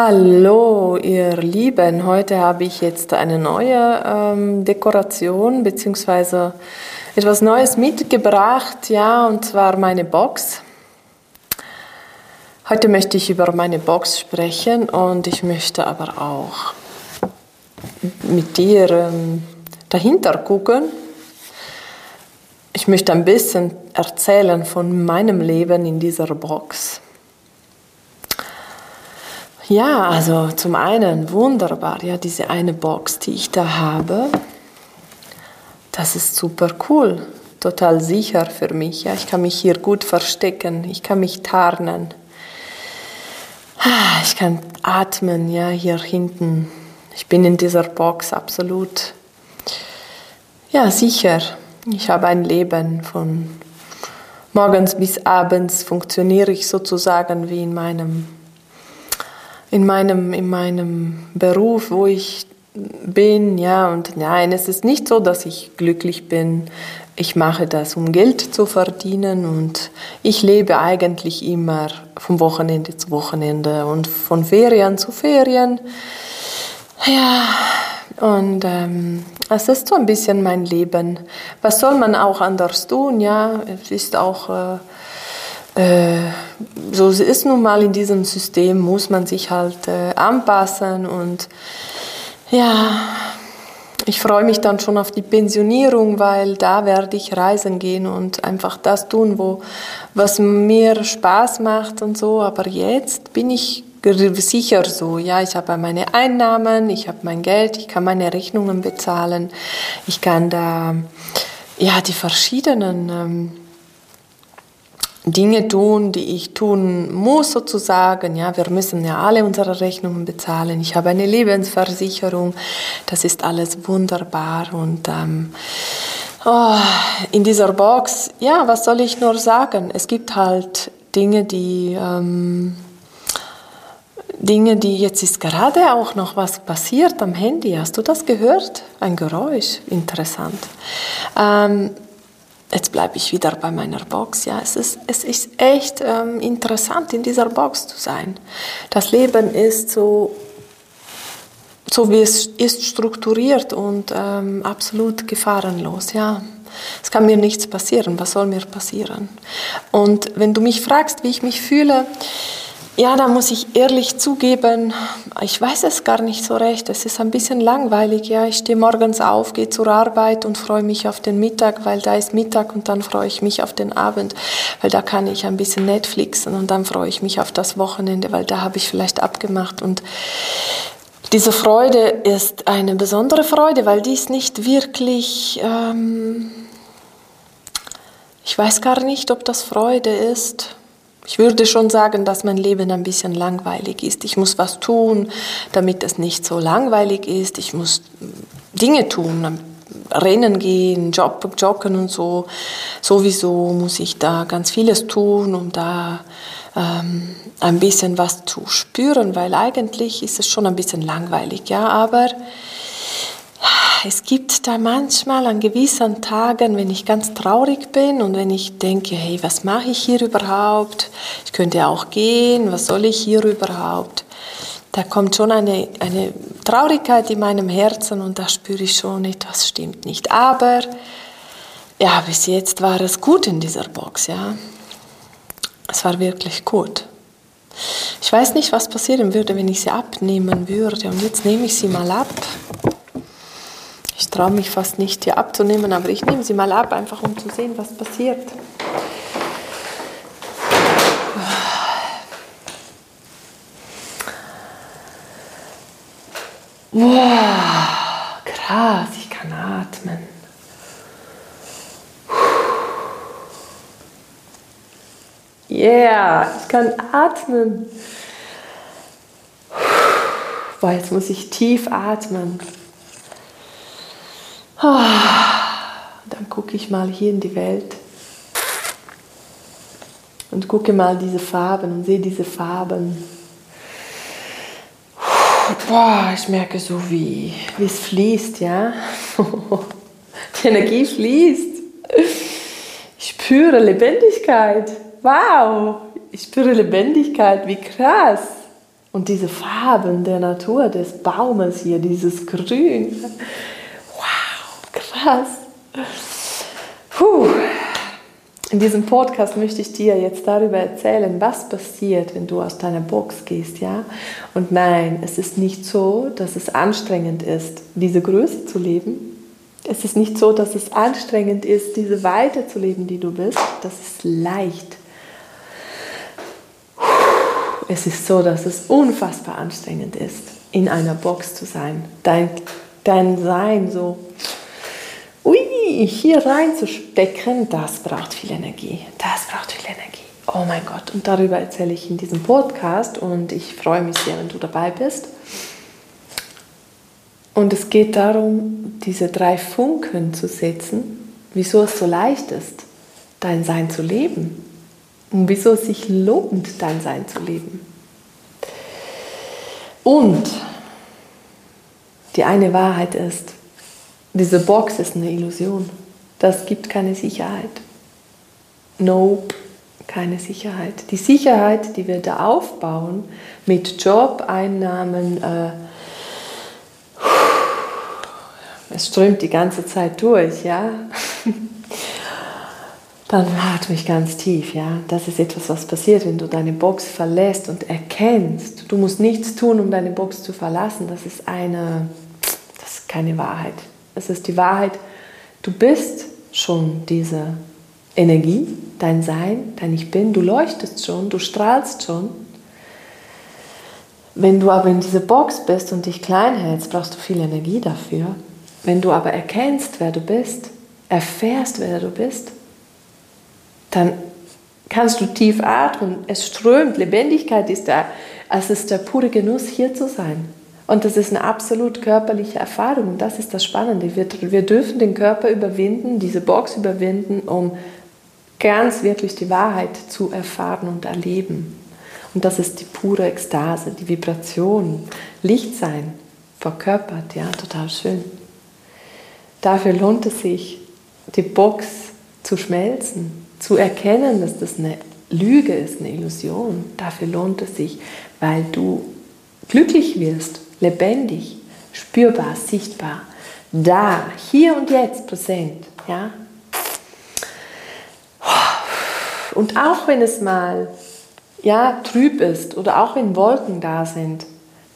Hallo ihr Lieben, heute habe ich jetzt eine neue ähm, Dekoration bzw. etwas Neues mitgebracht, ja, und zwar meine Box. Heute möchte ich über meine Box sprechen und ich möchte aber auch mit dir ähm, dahinter gucken. Ich möchte ein bisschen erzählen von meinem Leben in dieser Box. Ja, also zum einen wunderbar, ja, diese eine Box, die ich da habe, das ist super cool, total sicher für mich. Ja, ich kann mich hier gut verstecken, ich kann mich tarnen, ah, ich kann atmen, ja, hier hinten. Ich bin in dieser Box absolut, ja, sicher. Ich habe ein Leben von morgens bis abends funktioniere ich sozusagen wie in meinem in meinem, in meinem Beruf, wo ich bin, ja, und nein, es ist nicht so, dass ich glücklich bin. Ich mache das, um Geld zu verdienen und ich lebe eigentlich immer vom Wochenende zu Wochenende und von Ferien zu Ferien. Ja, und ähm, es ist so ein bisschen mein Leben. Was soll man auch anders tun? Ja, es ist auch äh, äh, so ist nun mal in diesem System, muss man sich halt äh, anpassen und ja, ich freue mich dann schon auf die Pensionierung, weil da werde ich reisen gehen und einfach das tun, wo, was mir Spaß macht und so. Aber jetzt bin ich sicher so, ja, ich habe meine Einnahmen, ich habe mein Geld, ich kann meine Rechnungen bezahlen, ich kann da ja die verschiedenen ähm, Dinge tun, die ich tun muss sozusagen. Ja, wir müssen ja alle unsere Rechnungen bezahlen. Ich habe eine Lebensversicherung. Das ist alles wunderbar und ähm, oh, in dieser Box, ja, was soll ich nur sagen? Es gibt halt Dinge, die ähm, Dinge, die jetzt ist gerade auch noch was passiert am Handy. Hast du das gehört? Ein Geräusch, interessant. Ähm, jetzt bleibe ich wieder bei meiner Box. Ja, es ist, es ist echt ähm, interessant, in dieser Box zu sein. Das Leben ist so, so wie es ist, strukturiert und ähm, absolut gefahrenlos. Ja, es kann mir nichts passieren. Was soll mir passieren? Und wenn du mich fragst, wie ich mich fühle, ja, da muss ich ehrlich zugeben, ich weiß es gar nicht so recht. Es ist ein bisschen langweilig. Ja, ich stehe morgens auf, gehe zur Arbeit und freue mich auf den Mittag, weil da ist Mittag und dann freue ich mich auf den Abend, weil da kann ich ein bisschen Netflixen und dann freue ich mich auf das Wochenende, weil da habe ich vielleicht abgemacht und diese Freude ist eine besondere Freude, weil die ist nicht wirklich, ähm, ich weiß gar nicht, ob das Freude ist. Ich würde schon sagen, dass mein Leben ein bisschen langweilig ist. Ich muss was tun, damit es nicht so langweilig ist. Ich muss Dinge tun, Rennen gehen, joggen und so. Sowieso muss ich da ganz vieles tun, um da ähm, ein bisschen was zu spüren, weil eigentlich ist es schon ein bisschen langweilig, ja. Aber es gibt da manchmal an gewissen Tagen, wenn ich ganz traurig bin und wenn ich denke, hey, was mache ich hier überhaupt? Ich könnte auch gehen, was soll ich hier überhaupt? Da kommt schon eine, eine Traurigkeit in meinem Herzen und da spüre ich schon, etwas stimmt nicht. Aber ja, bis jetzt war es gut in dieser Box, ja. Es war wirklich gut. Ich weiß nicht, was passieren würde, wenn ich sie abnehmen würde. Und jetzt nehme ich sie mal ab. Ich traue mich fast nicht hier abzunehmen, aber ich nehme sie mal ab, einfach um zu sehen, was passiert. Wow, krass, ich kann atmen. Yeah, ich kann atmen. Boah, jetzt muss ich tief atmen. Dann gucke ich mal hier in die Welt und gucke mal diese Farben und sehe diese Farben. Boah, ich merke so, wie, wie es fließt, ja. Die Energie fließt. Ich spüre Lebendigkeit. Wow, ich spüre Lebendigkeit, wie krass. Und diese Farben der Natur, des Baumes hier, dieses Grün. Wow, krass. Puh. In diesem Podcast möchte ich dir jetzt darüber erzählen, was passiert, wenn du aus deiner Box gehst, ja? Und nein, es ist nicht so, dass es anstrengend ist, diese Größe zu leben. Es ist nicht so, dass es anstrengend ist, diese Weite zu leben, die du bist. Das ist leicht. Es ist so, dass es unfassbar anstrengend ist, in einer Box zu sein. Dein, dein Sein so ui, hier reinzustecken, das braucht viel Energie. Das braucht viel Energie. Oh mein Gott. Und darüber erzähle ich in diesem Podcast und ich freue mich sehr, wenn du dabei bist. Und es geht darum, diese drei Funken zu setzen, wieso es so leicht ist, dein Sein zu leben und wieso es sich lohnt, dein Sein zu leben. Und die eine Wahrheit ist, diese Box ist eine Illusion. Das gibt keine Sicherheit. Nope, keine Sicherheit. Die Sicherheit, die wir da aufbauen mit Job, Einnahmen, äh, es strömt die ganze Zeit durch, ja. Dann atme ich ganz tief, ja. Das ist etwas, was passiert, wenn du deine Box verlässt und erkennst. Du musst nichts tun, um deine Box zu verlassen. Das ist eine, das ist keine Wahrheit. Es ist die Wahrheit, du bist schon diese Energie, dein Sein, dein Ich Bin, du leuchtest schon, du strahlst schon. Wenn du aber in diese Box bist und dich klein hältst, brauchst du viel Energie dafür. Wenn du aber erkennst, wer du bist, erfährst, wer du bist, dann kannst du tief atmen, es strömt, Lebendigkeit ist da, es ist der pure Genuss, hier zu sein. Und das ist eine absolut körperliche Erfahrung und das ist das Spannende. Wir, wir dürfen den Körper überwinden, diese Box überwinden, um ganz wirklich die Wahrheit zu erfahren und erleben. Und das ist die pure Ekstase, die Vibration, Lichtsein verkörpert, ja, total schön. Dafür lohnt es sich, die Box zu schmelzen, zu erkennen, dass das eine Lüge ist, eine Illusion. Dafür lohnt es sich, weil du glücklich wirst lebendig, spürbar, sichtbar, da, hier und jetzt präsent. Ja? Und auch wenn es mal ja, trüb ist oder auch wenn Wolken da sind,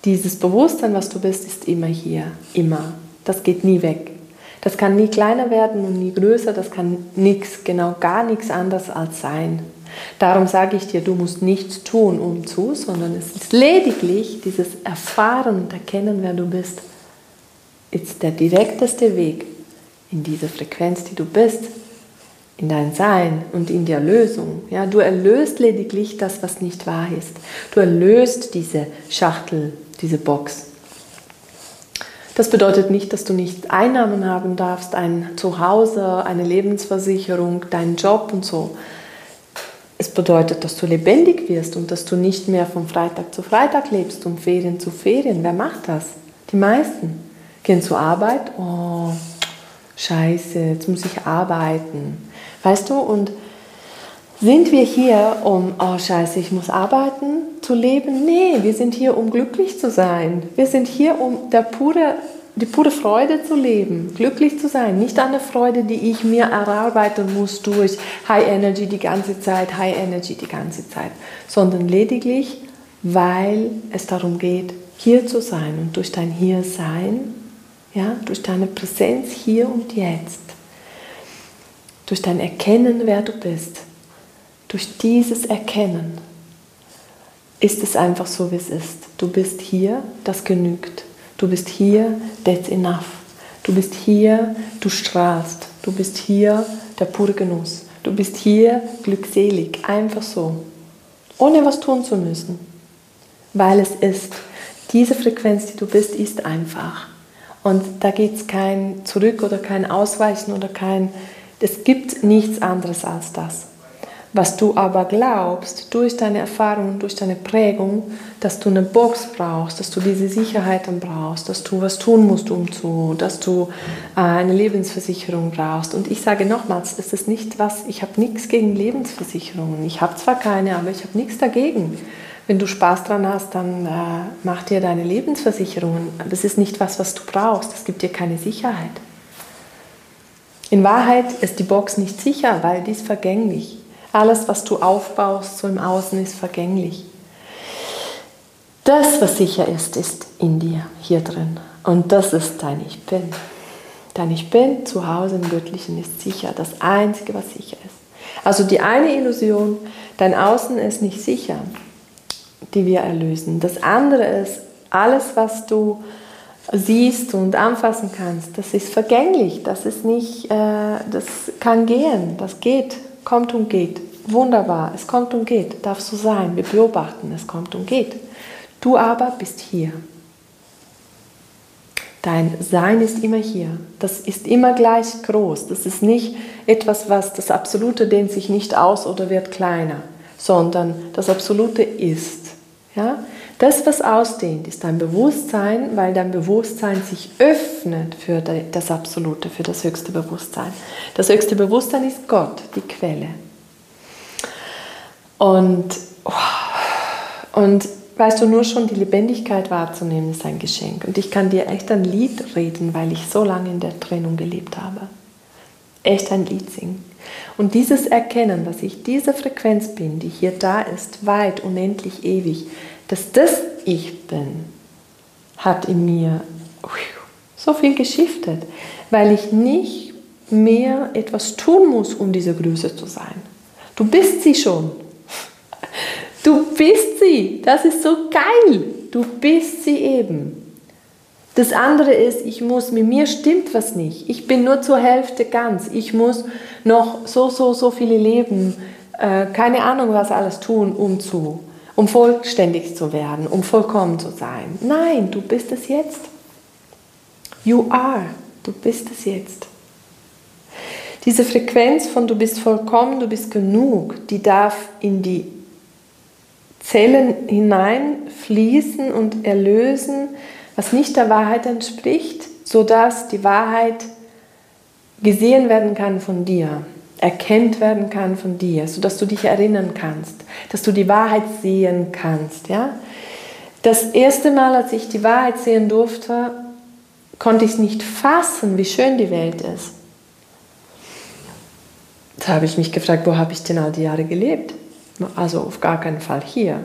dieses Bewusstsein, was du bist, ist immer hier, immer. Das geht nie weg. Das kann nie kleiner werden und nie größer, das kann nichts, genau gar nichts anderes als sein. Darum sage ich dir, du musst nichts tun, um zu, sondern es ist lediglich dieses Erfahren und Erkennen, wer du bist. Ist der direkteste Weg in diese Frequenz, die du bist, in dein Sein und in die Erlösung. Ja, du erlöst lediglich das, was nicht wahr ist. Du erlöst diese Schachtel, diese Box. Das bedeutet nicht, dass du nicht Einnahmen haben darfst, ein Zuhause, eine Lebensversicherung, deinen Job und so. Es bedeutet, dass du lebendig wirst und dass du nicht mehr von Freitag zu Freitag lebst und Ferien zu Ferien. Wer macht das? Die meisten gehen zur Arbeit. Oh, scheiße, jetzt muss ich arbeiten. Weißt du, und sind wir hier, um, oh scheiße, ich muss arbeiten, zu leben? Nee, wir sind hier, um glücklich zu sein. Wir sind hier, um der pure die pure Freude zu leben, glücklich zu sein. Nicht eine Freude, die ich mir erarbeiten muss durch High Energy die ganze Zeit, High Energy die ganze Zeit, sondern lediglich, weil es darum geht, hier zu sein und durch dein Hiersein, ja, durch deine Präsenz hier und jetzt, durch dein Erkennen, wer du bist, durch dieses Erkennen ist es einfach so, wie es ist. Du bist hier, das genügt. Du bist hier, that's enough. Du bist hier, du strahlst. Du bist hier, der pure Genuss. Du bist hier glückselig, einfach so. Ohne was tun zu müssen. Weil es ist. Diese Frequenz, die du bist, ist einfach. Und da geht es kein Zurück oder kein Ausweichen oder kein, es gibt nichts anderes als das. Was du aber glaubst, durch deine Erfahrungen, durch deine Prägung, dass du eine Box brauchst, dass du diese Sicherheiten brauchst, dass du was tun musst, um zu, dass du äh, eine Lebensversicherung brauchst. Und ich sage nochmals, es ist nicht was, ich habe nichts gegen Lebensversicherungen. Ich habe zwar keine, aber ich habe nichts dagegen. Wenn du Spaß dran hast, dann äh, mach dir deine Lebensversicherungen. Aber es ist nicht was, was du brauchst. Es gibt dir keine Sicherheit. In Wahrheit ist die Box nicht sicher, weil die ist vergänglich. Alles, was du aufbaust, so im Außen, ist vergänglich. Das, was sicher ist, ist in dir, hier drin. Und das ist dein Ich Bin. Dein Ich Bin zu Hause im Göttlichen ist sicher. Das Einzige, was sicher ist. Also die eine Illusion, dein Außen ist nicht sicher, die wir erlösen. Das andere ist, alles, was du siehst und anfassen kannst, das ist vergänglich. Das ist nicht, äh, das kann gehen, das geht kommt und geht. Wunderbar, es kommt und geht, darf so sein. Wir beobachten, es kommt und geht. Du aber bist hier. Dein Sein ist immer hier. Das ist immer gleich groß. Das ist nicht etwas, was das Absolute dehnt sich nicht aus oder wird kleiner, sondern das Absolute ist. Ja? Das, was ausdehnt, ist dein Bewusstsein, weil dein Bewusstsein sich öffnet für das Absolute, für das höchste Bewusstsein. Das höchste Bewusstsein ist Gott, die Quelle. Und, und weißt du, nur schon die Lebendigkeit wahrzunehmen, ist ein Geschenk. Und ich kann dir echt ein Lied reden, weil ich so lange in der Trennung gelebt habe. Echt ein Lied singen. Und dieses Erkennen, dass ich diese Frequenz bin, die hier da ist, weit, unendlich, ewig, dass das Ich bin, hat in mir so viel geschiftet, weil ich nicht mehr etwas tun muss, um diese Größe zu sein. Du bist sie schon. Du bist sie. Das ist so geil. Du bist sie eben. Das andere ist, ich muss, mit mir stimmt was nicht. Ich bin nur zur Hälfte ganz. Ich muss noch so, so, so viele Leben, äh, keine Ahnung was alles tun, um zu um vollständig zu werden, um vollkommen zu sein. Nein, du bist es jetzt. You are, du bist es jetzt. Diese Frequenz von du bist vollkommen, du bist genug, die darf in die Zellen hineinfließen und erlösen, was nicht der Wahrheit entspricht, sodass die Wahrheit gesehen werden kann von dir erkennt werden kann von dir, sodass du dich erinnern kannst, dass du die Wahrheit sehen kannst. Ja? Das erste Mal, als ich die Wahrheit sehen durfte, konnte ich es nicht fassen, wie schön die Welt ist. Da habe ich mich gefragt, wo habe ich denn all die Jahre gelebt? Also auf gar keinen Fall hier.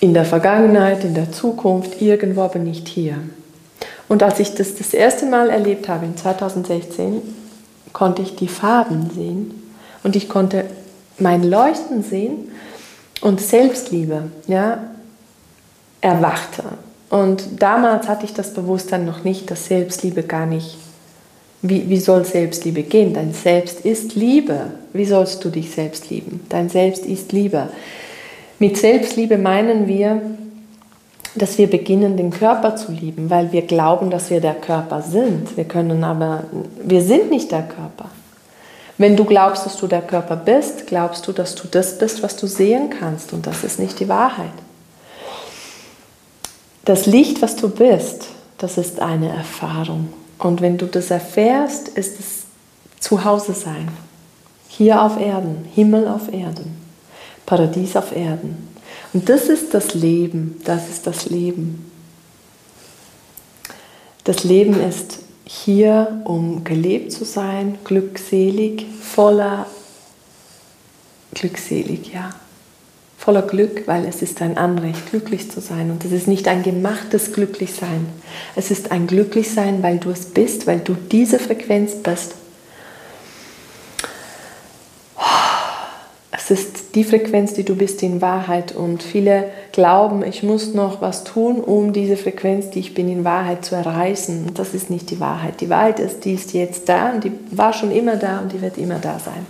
In der Vergangenheit, in der Zukunft, irgendwo, aber nicht hier. Und als ich das das erste Mal erlebt habe, in 2016, konnte ich die Farben sehen und ich konnte mein Leuchten sehen und Selbstliebe ja, erwachte. Und damals hatte ich das Bewusstsein noch nicht, dass Selbstliebe gar nicht, wie, wie soll Selbstliebe gehen? Dein Selbst ist Liebe. Wie sollst du dich selbst lieben? Dein Selbst ist Liebe. Mit Selbstliebe meinen wir, dass wir beginnen, den Körper zu lieben, weil wir glauben, dass wir der Körper sind. Wir können aber, wir sind nicht der Körper. Wenn du glaubst, dass du der Körper bist, glaubst du, dass du das bist, was du sehen kannst. Und das ist nicht die Wahrheit. Das Licht, was du bist, das ist eine Erfahrung. Und wenn du das erfährst, ist es Zuhause sein. Hier auf Erden, Himmel auf Erden, Paradies auf Erden. Und das ist das Leben, das ist das Leben. Das Leben ist hier, um gelebt zu sein, glückselig, voller glückselig, ja. Voller Glück, weil es ist ein Anrecht, glücklich zu sein. Und es ist nicht ein gemachtes Glücklichsein. Es ist ein Glücklichsein, weil du es bist, weil du diese Frequenz bist. Es ist die Frequenz, die du bist in Wahrheit. Und viele glauben, ich muss noch was tun, um diese Frequenz, die ich bin, in Wahrheit zu erreichen. Und das ist nicht die Wahrheit. Die Wahrheit ist, die ist jetzt da und die war schon immer da und die wird immer da sein.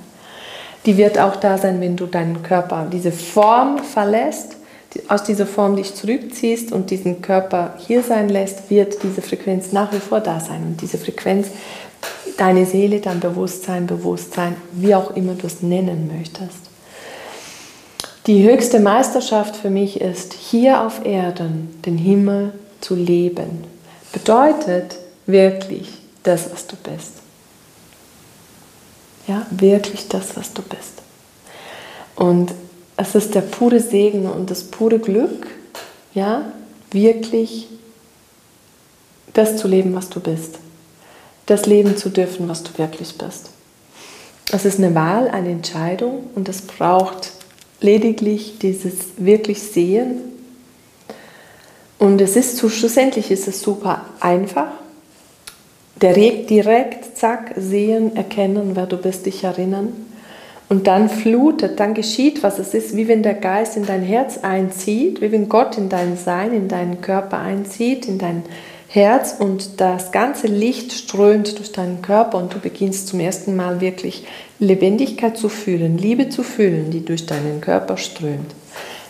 Die wird auch da sein, wenn du deinen Körper, diese Form verlässt, aus dieser Form dich zurückziehst und diesen Körper hier sein lässt, wird diese Frequenz nach wie vor da sein. Und diese Frequenz, deine Seele, dein Bewusstsein, Bewusstsein, wie auch immer du es nennen möchtest. Die höchste Meisterschaft für mich ist, hier auf Erden den Himmel zu leben. Bedeutet wirklich das, was du bist. Ja, wirklich das, was du bist. Und es ist der pure Segen und das pure Glück, ja, wirklich das zu leben, was du bist. Das leben zu dürfen, was du wirklich bist. Es ist eine Wahl, eine Entscheidung und es braucht lediglich dieses wirklich Sehen. Und es ist so, schlussendlich ist es super einfach. Direkt, direkt, zack, sehen, erkennen, wer du bist, dich erinnern. Und dann flutet, dann geschieht, was es ist, wie wenn der Geist in dein Herz einzieht, wie wenn Gott in dein Sein, in deinen Körper einzieht, in dein Herz und das ganze Licht strömt durch deinen Körper und du beginnst zum ersten Mal wirklich Lebendigkeit zu fühlen, Liebe zu fühlen, die durch deinen Körper strömt.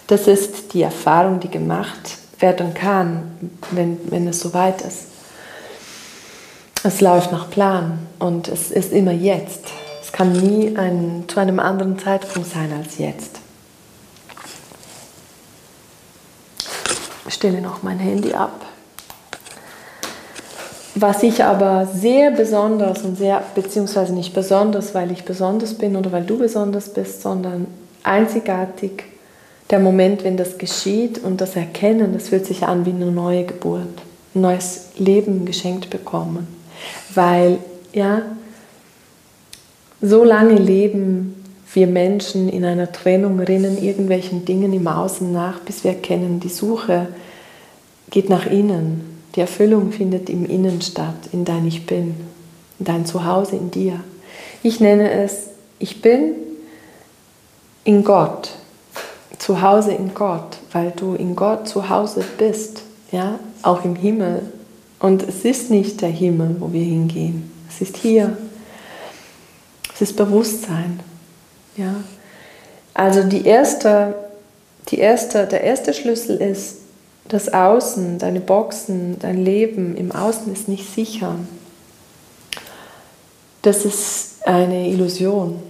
Das ist die Erfahrung, die gemacht werden kann, wenn, wenn es soweit ist. Es läuft nach Plan und es ist immer jetzt kann nie ein, zu einem anderen Zeitpunkt sein als jetzt. Ich stelle noch mein Handy ab. Was ich aber sehr besonders und sehr, beziehungsweise nicht besonders, weil ich besonders bin oder weil du besonders bist, sondern einzigartig der Moment, wenn das geschieht und das Erkennen, das fühlt sich an wie eine neue Geburt, ein neues Leben geschenkt bekommen. Weil, ja, so lange leben wir Menschen in einer Trennung, rennen irgendwelchen Dingen im Außen nach, bis wir erkennen, die Suche geht nach innen. Die Erfüllung findet im Innen statt, in dein Ich Bin, in dein Zuhause in dir. Ich nenne es, ich bin in Gott, zu Hause in Gott, weil du in Gott zu Hause bist, ja, auch im Himmel. Und es ist nicht der Himmel, wo wir hingehen. Es ist hier, ist Bewusstsein. Ja? Also die erste, die erste, der erste Schlüssel ist, das Außen, deine Boxen, dein Leben im Außen ist nicht sicher. Das ist eine Illusion.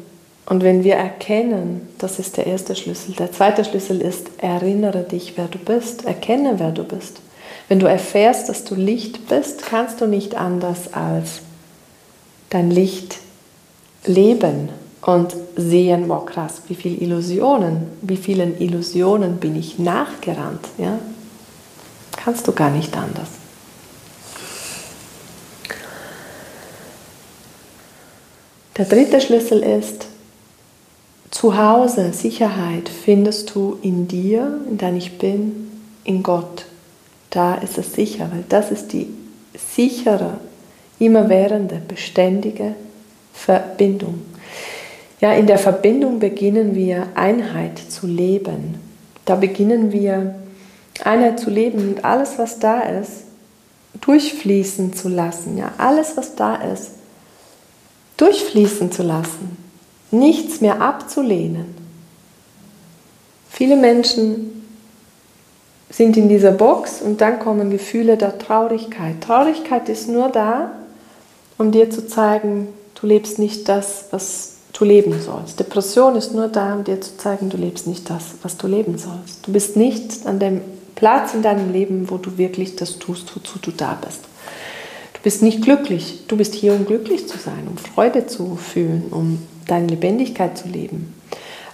Und wenn wir erkennen, das ist der erste Schlüssel. Der zweite Schlüssel ist, erinnere dich, wer du bist, erkenne, wer du bist. Wenn du erfährst, dass du Licht bist, kannst du nicht anders als dein Licht leben und sehen, wow krass, wie viele Illusionen, wie vielen Illusionen bin ich nachgerannt. Ja? Kannst du gar nicht anders. Der dritte Schlüssel ist, zu Hause, Sicherheit findest du in dir, in dein Ich Bin, in Gott. Da ist es sicher, weil das ist die sichere, immerwährende, beständige Verbindung. Ja, in der Verbindung beginnen wir Einheit zu leben. Da beginnen wir Einheit zu leben und alles, was da ist, durchfließen zu lassen. Ja, alles, was da ist, durchfließen zu lassen. Nichts mehr abzulehnen. Viele Menschen sind in dieser Box und dann kommen Gefühle der Traurigkeit. Traurigkeit ist nur da, um dir zu zeigen, du lebst nicht das, was du leben sollst. Depression ist nur da, um dir zu zeigen, du lebst nicht das, was du leben sollst. Du bist nicht an dem Platz in deinem Leben, wo du wirklich das tust, wozu du da bist. Du bist nicht glücklich. Du bist hier, um glücklich zu sein, um Freude zu fühlen, um deine Lebendigkeit zu leben.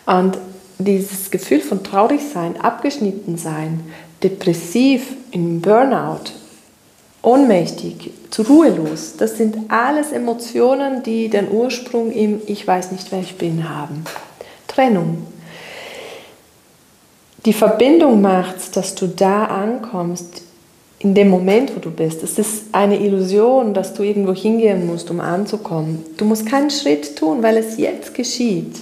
Und dieses Gefühl von traurig sein, abgeschnitten sein, depressiv, im Burnout, ohnmächtig, zu ruhelos. Das sind alles Emotionen, die den Ursprung im Ich weiß nicht, wer ich bin haben. Trennung. Die Verbindung macht, dass du da ankommst, in dem Moment, wo du bist. Es ist eine Illusion, dass du irgendwo hingehen musst, um anzukommen. Du musst keinen Schritt tun, weil es jetzt geschieht.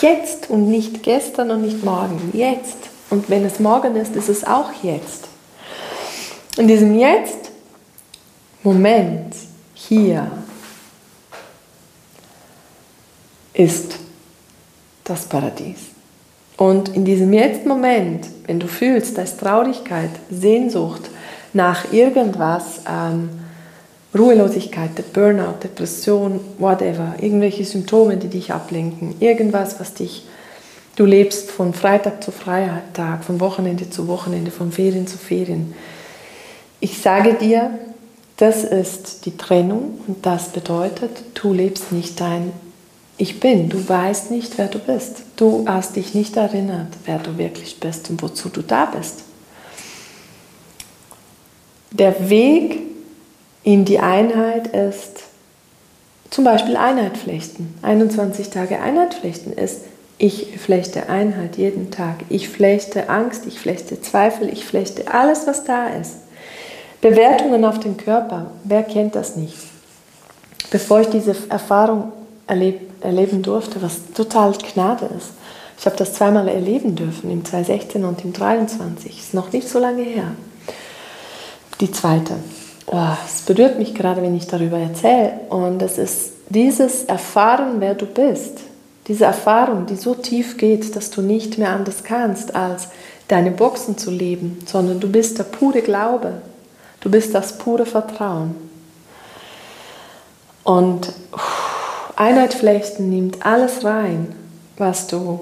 Jetzt und nicht gestern und nicht morgen. Jetzt. Und wenn es morgen ist, ist es auch jetzt. In diesem Jetzt Moment hier ist das Paradies. Und in diesem Jetzt-Moment, wenn du fühlst, da ist Traurigkeit, Sehnsucht nach irgendwas, ähm, Ruhelosigkeit, Burnout, Depression, whatever, irgendwelche Symptome, die dich ablenken, irgendwas, was dich, du lebst von Freitag zu Freitag, von Wochenende zu Wochenende, von Ferien zu Ferien. Ich sage dir, das ist die Trennung und das bedeutet, du lebst nicht dein Ich bin, du weißt nicht, wer du bist. Du hast dich nicht erinnert, wer du wirklich bist und wozu du da bist. Der Weg in die Einheit ist zum Beispiel Einheit flechten. 21 Tage Einheit flechten ist, ich flechte Einheit jeden Tag. Ich flechte Angst, ich flechte Zweifel, ich flechte alles, was da ist. Bewertungen auf den Körper, wer kennt das nicht? Bevor ich diese Erfahrung erleb, erleben durfte, was total Gnade ist. Ich habe das zweimal erleben dürfen, im 2016 und im 2023. Ist noch nicht so lange her. Die zweite. Oh, es berührt mich gerade, wenn ich darüber erzähle. Und es ist dieses Erfahren, wer du bist. Diese Erfahrung, die so tief geht, dass du nicht mehr anders kannst, als deine Boxen zu leben, sondern du bist der pure Glaube. Du bist das pure Vertrauen. Und Einheit flechten nimmt alles rein, was du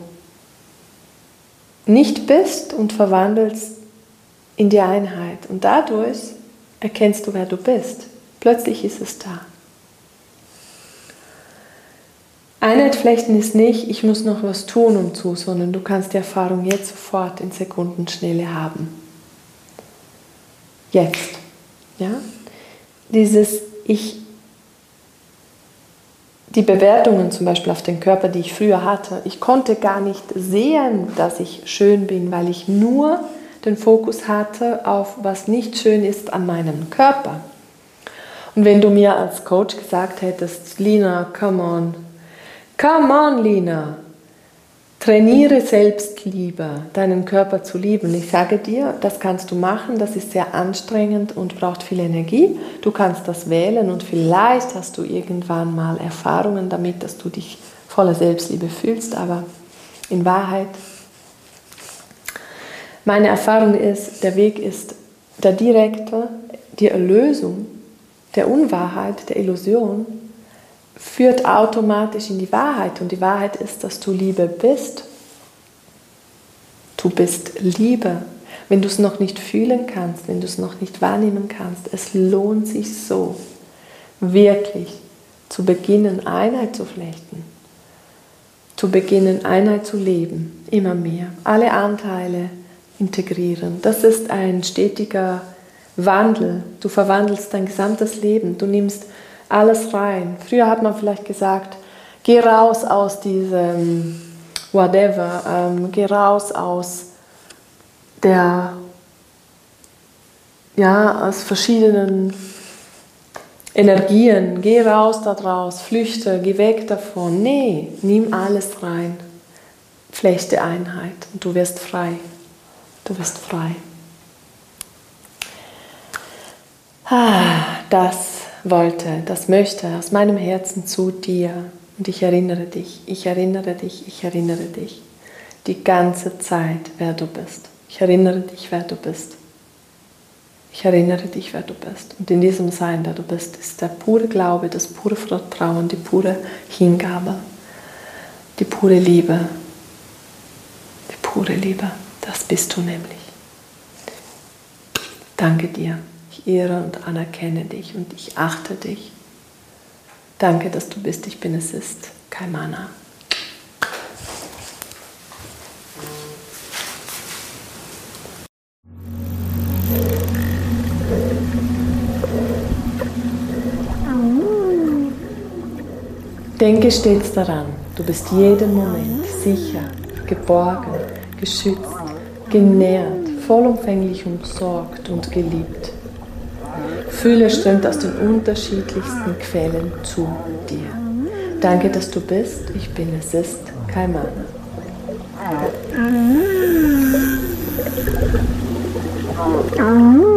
nicht bist und verwandelst in die Einheit. Und dadurch erkennst du, wer du bist. Plötzlich ist es da. Einheit flechten ist nicht, ich muss noch was tun um zu, sondern du kannst die Erfahrung jetzt sofort in Sekundenschnelle haben. Jetzt. Ja? Dieses Ich, die Bewertungen zum Beispiel auf den Körper, die ich früher hatte, ich konnte gar nicht sehen, dass ich schön bin, weil ich nur den Fokus hatte auf, was nicht schön ist an meinem Körper. Und wenn du mir als Coach gesagt hättest, Lina, come on, come on, Lina, trainiere Selbstliebe, deinen Körper zu lieben. Ich sage dir, das kannst du machen, das ist sehr anstrengend und braucht viel Energie. Du kannst das wählen und vielleicht hast du irgendwann mal Erfahrungen damit, dass du dich voller Selbstliebe fühlst, aber in Wahrheit meine Erfahrung ist, der Weg ist der direkte, die Erlösung der Unwahrheit, der Illusion, führt automatisch in die Wahrheit. Und die Wahrheit ist, dass du Liebe bist. Du bist Liebe. Wenn du es noch nicht fühlen kannst, wenn du es noch nicht wahrnehmen kannst, es lohnt sich so, wirklich zu beginnen, Einheit zu flechten, zu beginnen, Einheit zu leben, immer mehr. Alle Anteile, integrieren. Das ist ein stetiger Wandel. Du verwandelst dein gesamtes Leben. Du nimmst alles rein. Früher hat man vielleicht gesagt, geh raus aus diesem whatever, ähm, geh raus aus der, ja, aus verschiedenen Energien, geh raus da draus, flüchte, geh weg davon. Nee, nimm alles rein. Flechte Einheit und du wirst frei. Du bist frei. Ah, das wollte, das möchte aus meinem Herzen zu dir. Und ich erinnere dich, ich erinnere dich, ich erinnere dich die ganze Zeit, wer du bist. Ich erinnere dich, wer du bist. Ich erinnere dich, wer du bist. Und in diesem Sein, der du bist, ist der pure Glaube, das pure Vertrauen, die pure Hingabe, die pure Liebe. Die pure Liebe. Das bist du nämlich. Danke dir. Ich ehre und anerkenne dich und ich achte dich. Danke, dass du bist. Ich bin es ist. Kaimana. Denke stets daran, du bist jeden Moment sicher, geborgen, geschützt genährt, vollumfänglich umsorgt und geliebt. Fühle strömt aus den unterschiedlichsten Quellen zu dir. Danke, dass du bist. Ich bin es ist Kaimana. Mm-hmm.